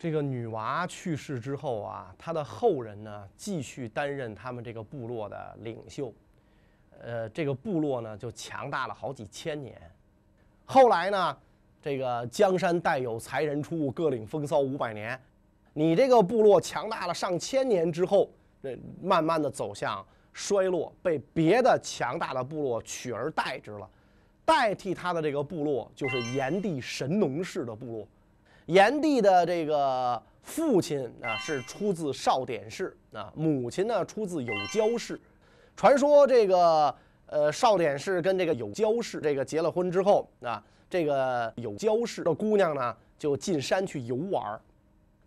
这个女娃去世之后啊，她的后人呢继续担任他们这个部落的领袖，呃，这个部落呢就强大了好几千年。后来呢，这个江山代有才人出，各领风骚五百年。你这个部落强大了上千年之后，这慢慢的走向衰落，被别的强大的部落取而代之了。代替他的这个部落就是炎帝神农氏的部落。炎帝的这个父亲啊是出自少典氏啊，母亲呢出自有娇氏。传说这个呃少典氏跟这个有娇氏这个结了婚之后啊，这个有娇氏的姑娘呢就进山去游玩。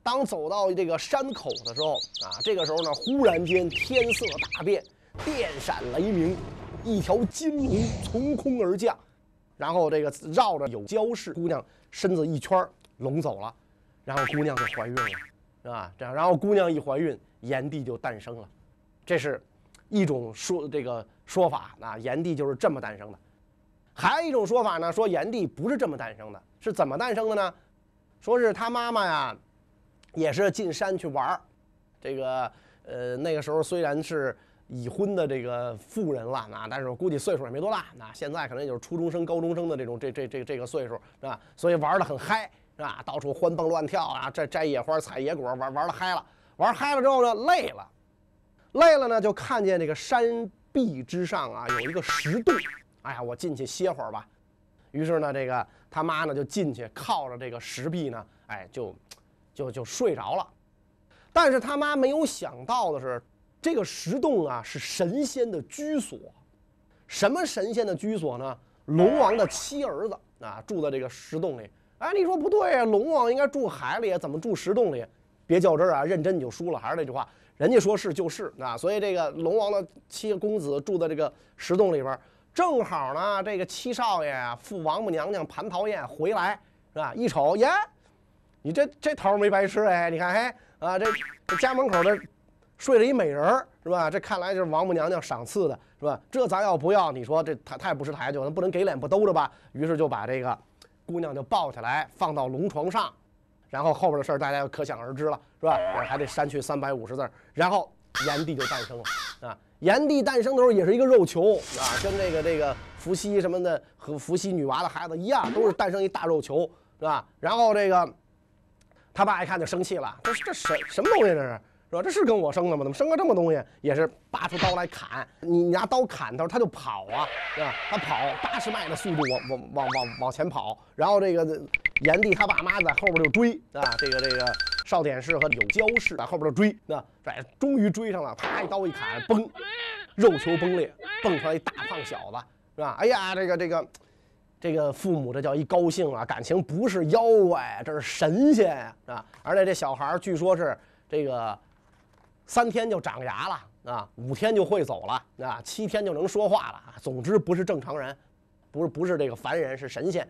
当走到这个山口的时候啊，这个时候呢忽然间天色大变，电闪雷鸣，一条金龙从空而降，然后这个绕着有交氏姑娘身子一圈儿。龙走了，然后姑娘就怀孕了，是吧？这样，然后姑娘一怀孕，炎帝就诞生了，这是一种说这个说法啊，炎帝就是这么诞生的。还有一种说法呢，说炎帝不是这么诞生的，是怎么诞生的呢？说是他妈妈呀，也是进山去玩儿，这个呃那个时候虽然是已婚的这个妇人了啊，但是我估计岁数也没多大，那现在可能也就是初中生、高中生的这种这这这这个岁数，是吧？所以玩的很嗨。是吧，到处欢蹦乱跳啊，摘摘野花、采野果，玩玩的嗨了。玩嗨了之后呢，累了，累了呢，就看见这个山壁之上啊有一个石洞。哎呀，我进去歇会儿吧。于是呢，这个他妈呢就进去靠着这个石壁呢，哎，就就就睡着了。但是他妈没有想到的是，这个石洞啊是神仙的居所。什么神仙的居所呢？龙王的七儿子啊住在这个石洞里。哎，你说不对啊！龙王应该住海里，怎么住石洞里？别较真啊！认真你就输了。还是那句话，人家说是就是啊。所以这个龙王的七公子住在这个石洞里边，正好呢，这个七少爷啊赴王母娘娘蟠桃宴回来，是吧？一瞅，耶，你这这桃没白吃哎！你看，嘿啊，这这家门口的睡了一美人儿，是吧？这看来就是王母娘娘赏赐的，是吧？这咱要不要？你说这太太不识抬举，咱不能给脸不兜着吧？于是就把这个。姑娘就抱起来放到龙床上，然后后边的事儿大家就可想而知了，是吧？还得删去三百五十字，然后炎帝就诞生了啊！炎帝诞生的时候也是一个肉球啊，跟这个这个伏羲什么的和伏羲女娃的孩子一样，都是诞生一大肉球，是吧？然后这个他爸一看就生气了，这这什什么东西这是？是吧？这是跟我生的吗？怎么生个这么东西？也是拔出刀来砍你，拿刀砍他，他就跑啊，是吧？他跑八十迈的速度往往往往往前跑，然后这个炎帝他爸妈在后边就追啊，这个这个少典氏和有交氏在后边就追，那哎，终于追上了，啪一刀一砍，崩，肉球崩裂，蹦出来一大胖小子，是吧？哎呀，这个这个这个父母这叫一高兴啊，感情不是妖怪，这是神仙啊，而且这小孩据说是这个。三天就长牙了啊，五天就会走了啊，七天就能说话了。总之不是正常人，不是不是这个凡人，是神仙。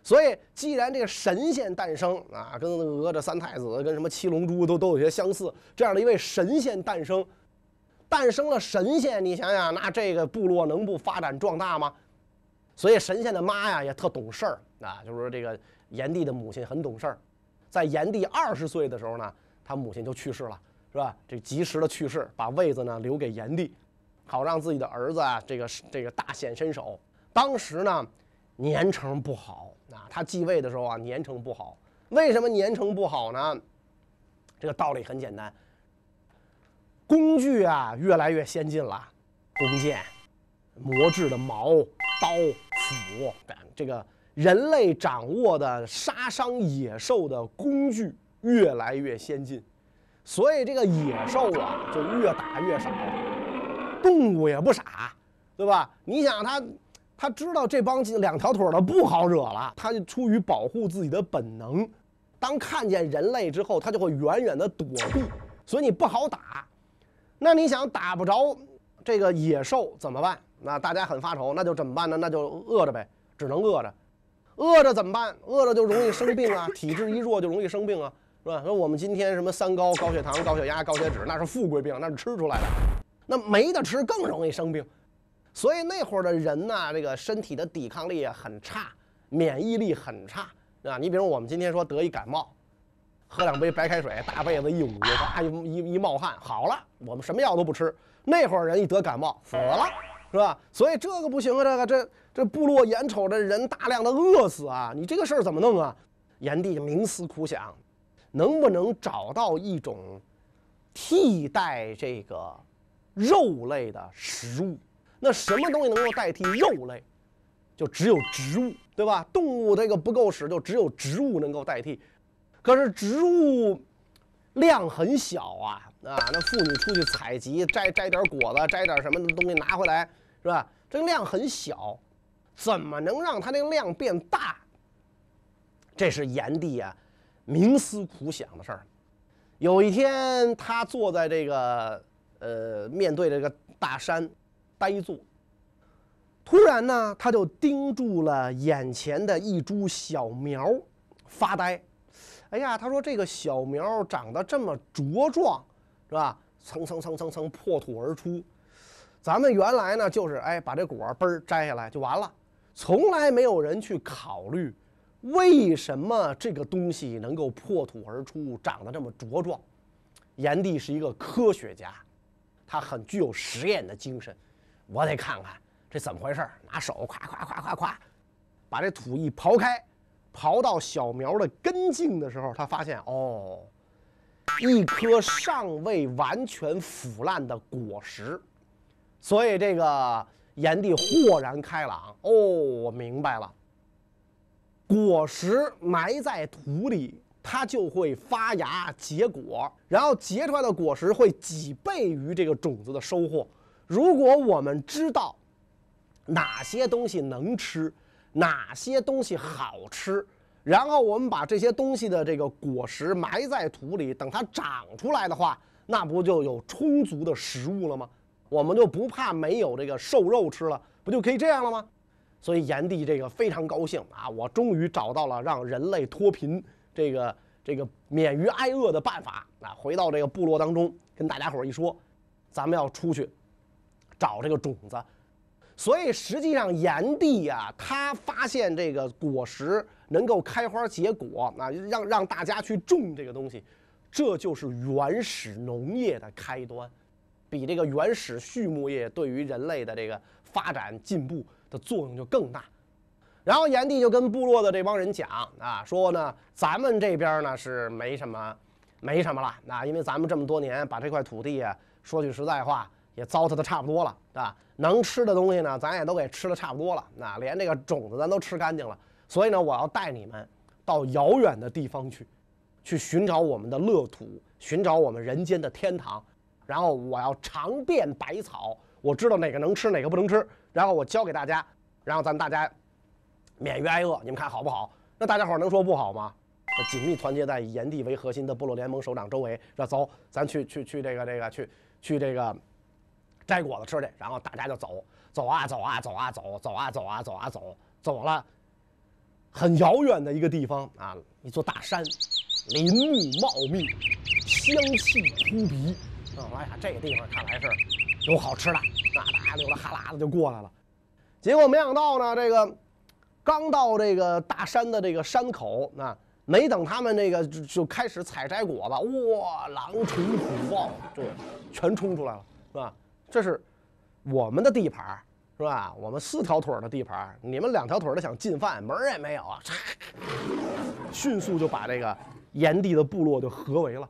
所以既然这个神仙诞生啊，跟哪吒三太子、跟什么七龙珠都都有些相似，这样的一位神仙诞生，诞生了神仙，你想想，那这个部落能不发展壮大吗？所以神仙的妈呀也特懂事儿啊，就是说这个炎帝的母亲很懂事儿，在炎帝二十岁的时候呢，他母亲就去世了。是吧？这及时的去世，把位子呢留给炎帝，好让自己的儿子啊，这个这个大显身手。当时呢，年成不好啊，他继位的时候啊，年成不好。为什么年成不好呢？这个道理很简单，工具啊越来越先进了，弓箭、磨制的矛、刀、斧，这个人类掌握的杀伤野兽的工具越来越先进。所以这个野兽啊，就越打越少。动物也不傻，对吧？你想它，它知道这帮两条腿的不好惹了，它就出于保护自己的本能，当看见人类之后，它就会远远的躲避。所以你不好打。那你想打不着这个野兽怎么办？那大家很发愁，那就怎么办呢？那就饿着呗，只能饿着。饿着怎么办？饿着就容易生病啊，体质一弱就容易生病啊。是吧？说我们今天什么三高、高血糖、高血压、高血脂，那是富贵病，那是吃出来的。那没得吃更容易生病，所以那会儿的人呢，这个身体的抵抗力很差，免疫力很差啊。你比如我们今天说得一感冒，喝两杯白开水，大被子一捂，哗一一一冒汗，好了，我们什么药都不吃。那会儿人一得感冒死了，是吧？所以这个不行啊，这个这这部落眼瞅着人大量的饿死啊，你这个事儿怎么弄啊？炎帝冥思苦想。能不能找到一种替代这个肉类的食物？那什么东西能够代替肉类？就只有植物，对吧？动物这个不够使，就只有植物能够代替。可是植物量很小啊啊！那妇女出去采集，摘摘点果子，摘点什么东西拿回来，是吧？这个量很小，怎么能让它这个量变大？这是炎帝啊。冥思苦想的事儿，有一天他坐在这个呃面对这个大山呆坐，突然呢他就盯住了眼前的一株小苗发呆。哎呀，他说这个小苗长得这么茁壮，是吧？蹭蹭蹭蹭蹭破土而出。咱们原来呢就是哎把这果儿嘣摘下来就完了，从来没有人去考虑。为什么这个东西能够破土而出，长得这么茁壮？炎帝是一个科学家，他很具有实验的精神。我得看看这怎么回事拿手咵咵咵咵咵，把这土一刨开，刨到小苗的根茎的时候，他发现哦，一颗尚未完全腐烂的果实。所以这个炎帝豁然开朗，哦，我明白了。果实埋在土里，它就会发芽结果，然后结出来的果实会几倍于这个种子的收获。如果我们知道哪些东西能吃，哪些东西好吃，然后我们把这些东西的这个果实埋在土里，等它长出来的话，那不就有充足的食物了吗？我们就不怕没有这个瘦肉吃了，不就可以这样了吗？所以炎帝这个非常高兴啊！我终于找到了让人类脱贫、这个这个免于挨饿的办法啊！回到这个部落当中，跟大家伙一说，咱们要出去找这个种子。所以实际上炎帝呀，他发现这个果实能够开花结果啊，让让大家去种这个东西，这就是原始农业的开端，比这个原始畜牧业对于人类的这个发展进步。的作用就更大，然后炎帝就跟部落的这帮人讲啊，说呢，咱们这边呢是没什么，没什么了，啊，因为咱们这么多年把这块土地啊，说句实在话，也糟蹋的差不多了，对吧？能吃的东西呢，咱也都给吃的差不多了，那连这个种子咱都吃干净了，所以呢，我要带你们到遥远的地方去，去寻找我们的乐土，寻找我们人间的天堂，然后我要尝遍百草，我知道哪个能吃，哪个不能吃。然后我教给大家，然后咱大家免于挨饿，你们看好不好？那大家伙能说不好吗？紧密团结在以炎帝为核心的部落联盟首长周围，说走，咱去去去这个这个去去这个摘果子吃去。然后大家就走，走啊走啊走啊走，走啊走啊走啊走，走了很遥远的一个地方啊，一座大山，林木茂密，香气扑鼻。哎呀，这个地方看来是有好吃的，那大家流了哈喇子就过来了。结果没想到呢，这个刚到这个大山的这个山口，那没等他们那个就就开始采摘果子，哇，狼虫虎豹，这全冲出来了，是吧？这是我们的地盘，是吧？我们四条腿的地盘，你们两条腿的想进犯，门儿也没有啊！迅速就把这个炎帝的部落就合围了。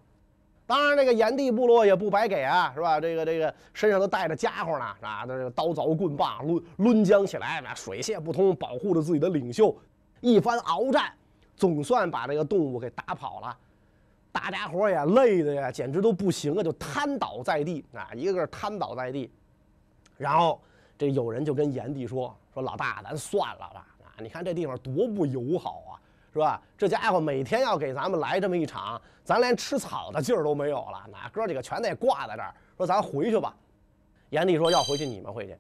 当然，这个炎帝部落也不白给啊，是吧？这个这个身上都带着家伙呢，啊，这个刀凿棍棒抡抡将起来，那水泄不通，保护着自己的领袖。一番鏖战，总算把这个动物给打跑了。大家伙也累的呀，简直都不行了，就瘫倒在地啊，一个个瘫倒在地。然后这有人就跟炎帝说：“说老大，咱算了吧，啊，你看这地方多不友好啊。”是吧？这家伙每天要给咱们来这么一场，咱连吃草的劲儿都没有了。那哥几个全得挂在这儿，说咱回去吧。炎帝说要回去你们回去，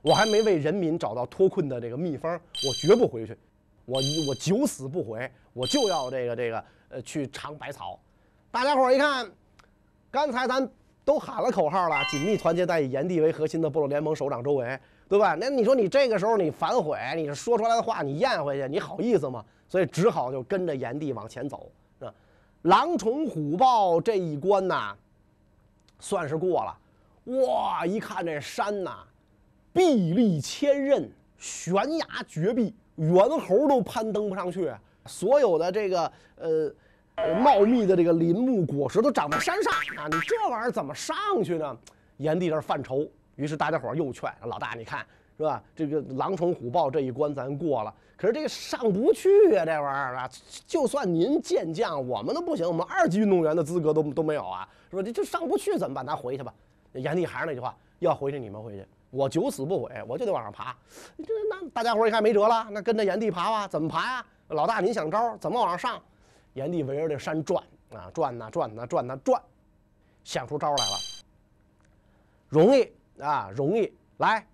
我还没为人民找到脱困的这个秘方，我绝不回去。我我九死不回，我就要这个这个呃去尝百草。大家伙一看，刚才咱都喊了口号了，紧密团结在以炎帝为核心的部落联盟首长周围，对吧？那你说你这个时候你反悔，你说出来的话你咽回去，你好意思吗？所以只好就跟着炎帝往前走，是吧？狼虫虎豹这一关呐，算是过了。哇，一看这山呐，壁立千仞，悬崖绝壁，猿猴都攀登不上去。所有的这个呃。茂密的这个林木果实都长在山上啊！你这玩意儿怎么上去呢？炎帝这犯愁，于是大家伙又劝老大，你看是吧？这个狼虫虎豹这一关咱过了，可是这个上不去啊！这玩意儿啊，就算您健将，我们都不行，我们二级运动员的资格都都没有啊，是吧？这这上不去怎么办？咱回去吧。炎帝还是那句话，要回去你们回去，我九死不悔，我就得往上爬。这那大家伙一看没辙了，那跟着炎帝爬吧。怎么爬呀？老大您想招？怎么往上上？炎帝围着这山转啊，转呐转呐转呐转，想出招来了。容易啊，容易来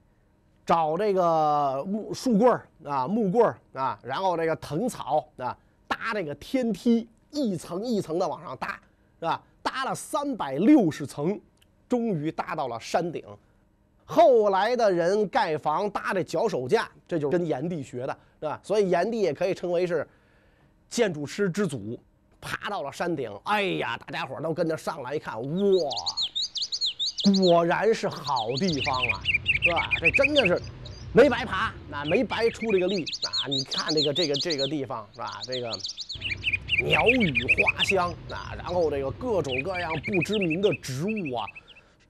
找这个木树棍儿啊，木棍儿啊，然后这个藤草啊，搭这个天梯，一层一层的往上搭，是吧？搭了三百六十层，终于搭到了山顶。后来的人盖房搭这脚手架，这就跟炎帝学的，是吧？所以炎帝也可以称为是。建筑师之祖，爬到了山顶。哎呀，大家伙都跟着上来一看，哇，果然是好地方啊，是吧？这真的是没白爬，那没白出这个力啊！你看这个这个这个地方是吧？这个鸟语花香啊，然后这个各种各样不知名的植物啊，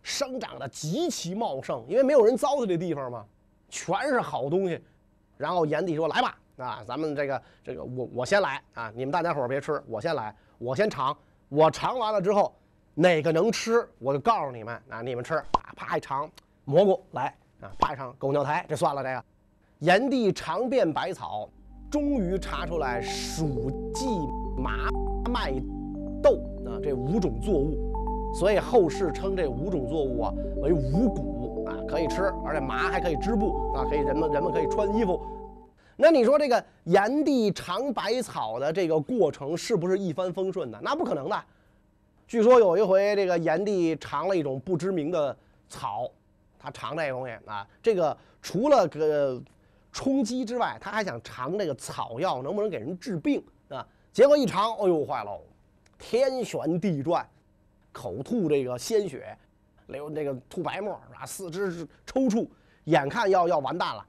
生长的极其茂盛，因为没有人糟蹋这地方嘛，全是好东西。然后炎帝说：“来吧。”啊，咱们这个这个我我先来啊！你们大家伙儿别吃，我先来，我先尝。我尝完了之后，哪个能吃，我就告诉你们啊！你们吃，啪啪一尝蘑菇来啊，啪一尝狗尿苔，这算了这个。炎帝尝遍百草，终于查出来黍、稷、麻、麦、豆啊这五种作物，所以后世称这五种作物啊为五谷啊，可以吃，而且麻还可以织布啊，可以人们人们可以穿衣服。那你说这个炎帝尝百草的这个过程是不是一帆风顺的？那不可能的。据说有一回，这个炎帝尝了一种不知名的草，他尝这个东西啊，这个除了个充饥之外，他还想尝这个草药能不能给人治病啊？结果一尝，哎呦，坏喽，天旋地转，口吐这个鲜血，流那个吐白沫啊？四肢抽搐，眼看要要完蛋了。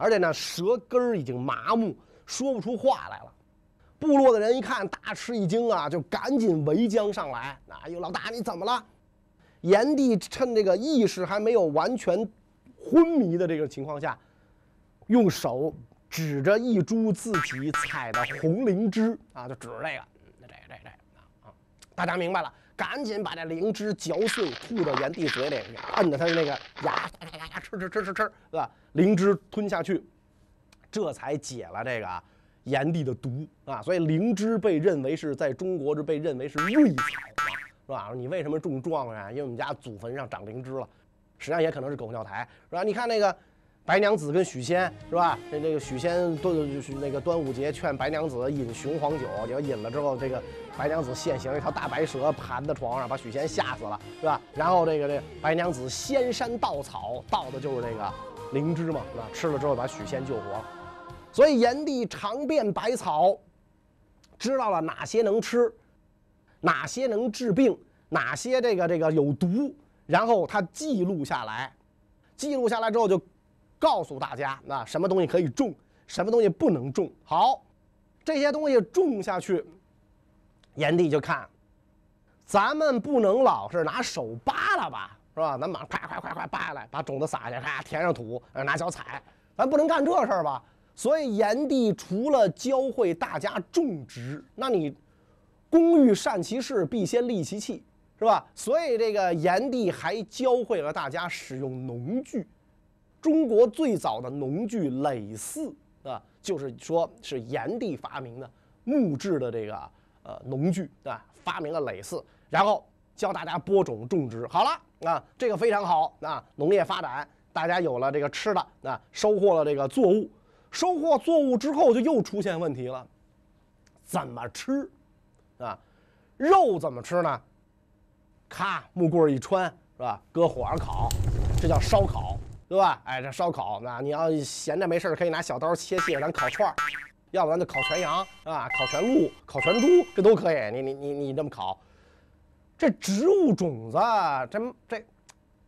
而且呢，舌根儿已经麻木，说不出话来了。部落的人一看，大吃一惊啊，就赶紧围将上来。啊呦，老大你怎么了？炎帝趁这个意识还没有完全昏迷的这个情况下，用手指着一株自己采的红灵芝啊，就指着这个，这这这啊，大家明白了。赶紧把这灵芝嚼碎，吐到炎帝嘴里，摁着他的那个牙，牙牙牙吃吃吃吃吃，是吧？灵芝吞下去，这才解了这个炎帝的毒啊！所以灵芝被认为是在中国是被认为是瑞草嘛，是吧？你为什么中状元？因为我们家祖坟上长灵芝了，实际上也可能是狗尿苔，是吧？你看那个。白娘子跟许仙是吧？那那个许仙端就是那个端午节劝白娘子饮雄黄酒，结果饮了之后，这个白娘子现形一条大白蛇盘在床上，把许仙吓死了，是吧？然后这个这个白娘子仙山稻草，稻的就是这个灵芝嘛，是吧？吃了之后把许仙救活了。所以炎帝尝遍百草，知道了哪些能吃，哪些能治病，哪些这个这个有毒，然后他记录下来，记录下来之后就。告诉大家，那什么东西可以种，什么东西不能种。好，这些东西种下去，炎帝就看，咱们不能老是拿手扒拉吧，是吧？咱马上快快快快扒下来，把种子撒下，咔填上土，拿脚踩，咱不能干这事儿吧？所以炎帝除了教会大家种植，那你工欲善其事，必先利其器，是吧？所以这个炎帝还教会了大家使用农具。中国最早的农具耒耜啊，就是说是炎帝发明的木质的这个呃农具啊，发明了耒耜，然后教大家播种种植。好了啊，这个非常好啊，农业发展，大家有了这个吃的啊，收获了这个作物，收获作物之后就又出现问题了，怎么吃？啊。肉怎么吃呢？咔，木棍一穿，是吧？搁火上烤，这叫烧烤，对吧？哎，这烧烤，那你要闲着没事可以拿小刀切切，咱烤串儿，要不然就烤全羊，啊，烤全鹿，烤全猪，这都可以。你你你你这么烤，这植物种子，这这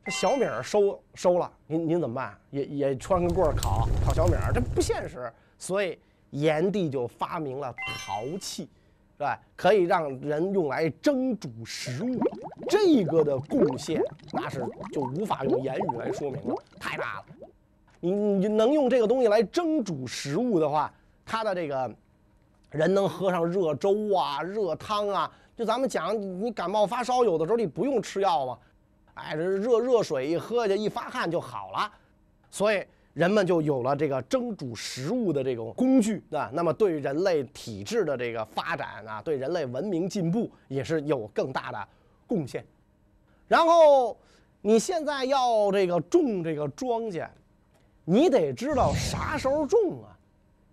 这小米收收了，您您怎么办？也也穿个棍儿烤烤小米，这不现实。所以炎帝就发明了陶器。对，可以让人用来蒸煮食物，这个的贡献那是就无法用言语来说明了，太大了。你你能用这个东西来蒸煮食物的话，它的这个人能喝上热粥啊、热汤啊。就咱们讲，你感冒发烧，有的时候你不用吃药吗？哎，热热水一喝下，一发汗就好了。所以。人们就有了这个蒸煮食物的这种工具啊，那么对人类体质的这个发展啊，对人类文明进步也是有更大的贡献。然后你现在要这个种这个庄稼，你得知道啥时候种啊，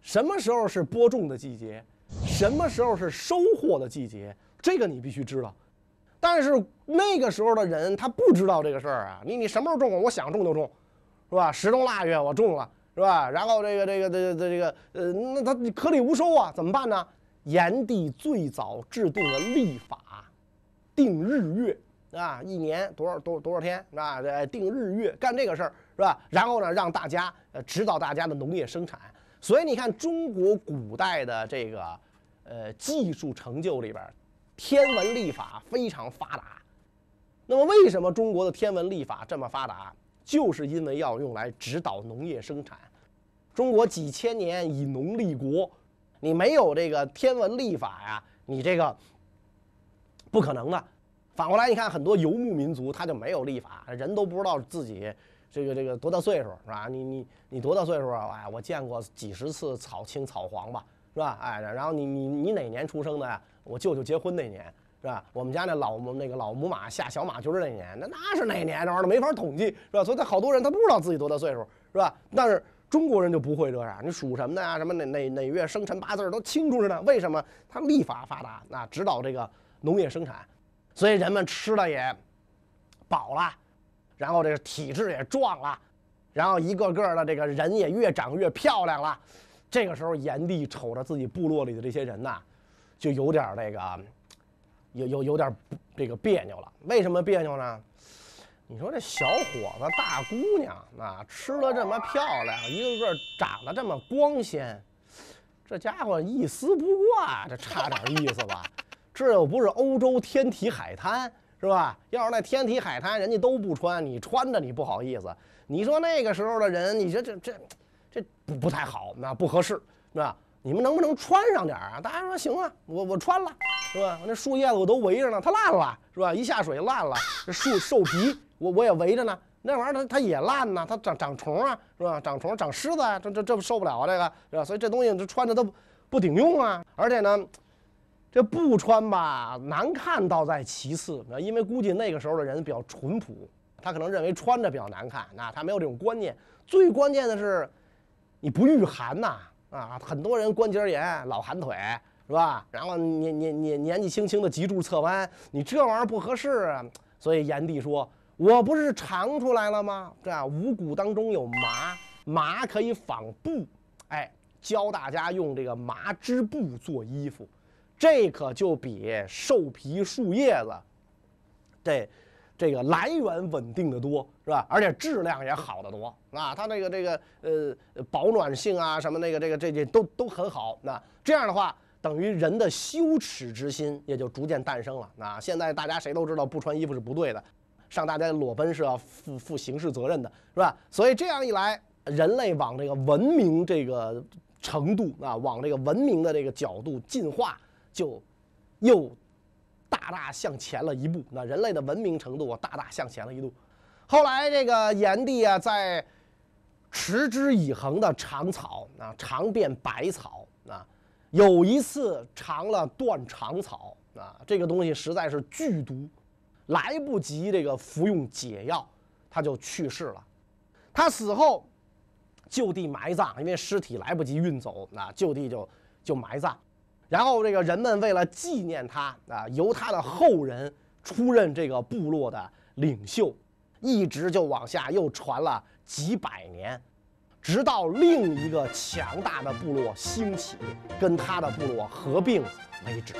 什么时候是播种的季节，什么时候是收获的季节，这个你必须知道。但是那个时候的人他不知道这个事儿啊，你你什么时候种我想种就种。是吧？十冬腊月我种了，是吧？然后这个这个这这这个呃，那他颗粒无收啊，怎么办呢？炎帝最早制定了历法，定日月啊，一年多少多多少天啊？这定日月干这个事儿是吧？然后呢，让大家呃指导大家的农业生产。所以你看，中国古代的这个呃技术成就里边，天文历法非常发达。那么为什么中国的天文历法这么发达？就是因为要用来指导农业生产，中国几千年以农立国，你没有这个天文历法呀，你这个不可能的。反过来，你看很多游牧民族，他就没有历法，人都不知道自己这个这个多大岁数，是吧？你你你多大岁数啊？哎，我见过几十次草青草黄吧，是吧？哎，然后你你你哪年出生的呀？我舅舅结婚那年。是吧？我们家那老那个老母马下小马驹那年，那那是哪年？这玩意儿没法统计，是吧？所以他好多人他不知道自己多大岁数，是吧？但是中国人就不会这样，你属什么的呀？什么哪哪哪月生辰八字都清楚着呢？为什么？他历法发达，那指导这个农业生产，所以人们吃的也饱了，然后这个体质也壮了，然后一个个的这个人也越长越漂亮了。这个时候，炎帝瞅着自己部落里的这些人呐，就有点那个。有有有点这个别扭了，为什么别扭呢？你说这小伙子、大姑娘啊，吃的这么漂亮，一个个长得这么光鲜，这家伙一丝不挂，这差点意思吧？这又不是欧洲天体海滩，是吧？要是那天体海滩，人家都不穿，你穿着你不好意思。你说那个时候的人，你说这这这不不太好，那不合适，是吧？你们能不能穿上点啊？大家说行啊，我我穿了。是吧？我那树叶子我都围着呢，它烂了，是吧？一下水烂了。这树兽皮我我也围着呢，那玩意儿它它也烂呢，它长长虫啊，是吧？长虫长虱子啊，这这这不受不了啊，这个是吧？所以这东西这穿着都不顶用啊。而且呢，这不穿吧，难看倒在其次，因为估计那个时候的人比较淳朴，他可能认为穿着比较难看，那他没有这种观念。最关键的是，你不御寒呐，啊很多人关节炎老寒腿。是吧？然后年年年年纪轻轻的脊柱侧弯，你这玩意儿不合适啊。所以炎帝说：“我不是尝出来了吗？这五谷当中有麻，麻可以纺布，哎，教大家用这个麻织布做衣服，这可就比兽皮树叶子，这这个来源稳定的多，是吧？而且质量也好得多啊。它这个这个呃保暖性啊什么那个这个这这都都很好。那这样的话。”等于人的羞耻之心也就逐渐诞生了。那现在大家谁都知道不穿衣服是不对的，上大街裸奔是要负负刑事责任的，是吧？所以这样一来，人类往这个文明这个程度啊，往这个文明的这个角度进化，就又大大向前了一步。那人类的文明程度大大向前了一步。后来这个炎帝啊，在持之以恒的尝草啊，尝遍百草啊。有一次尝了断肠草啊，这个东西实在是剧毒，来不及这个服用解药，他就去世了。他死后就地埋葬，因为尸体来不及运走，那就地就就埋葬。然后这个人们为了纪念他啊，由他的后人出任这个部落的领袖，一直就往下又传了几百年，直到另一个强大的部落兴起，跟他的部落合并为止。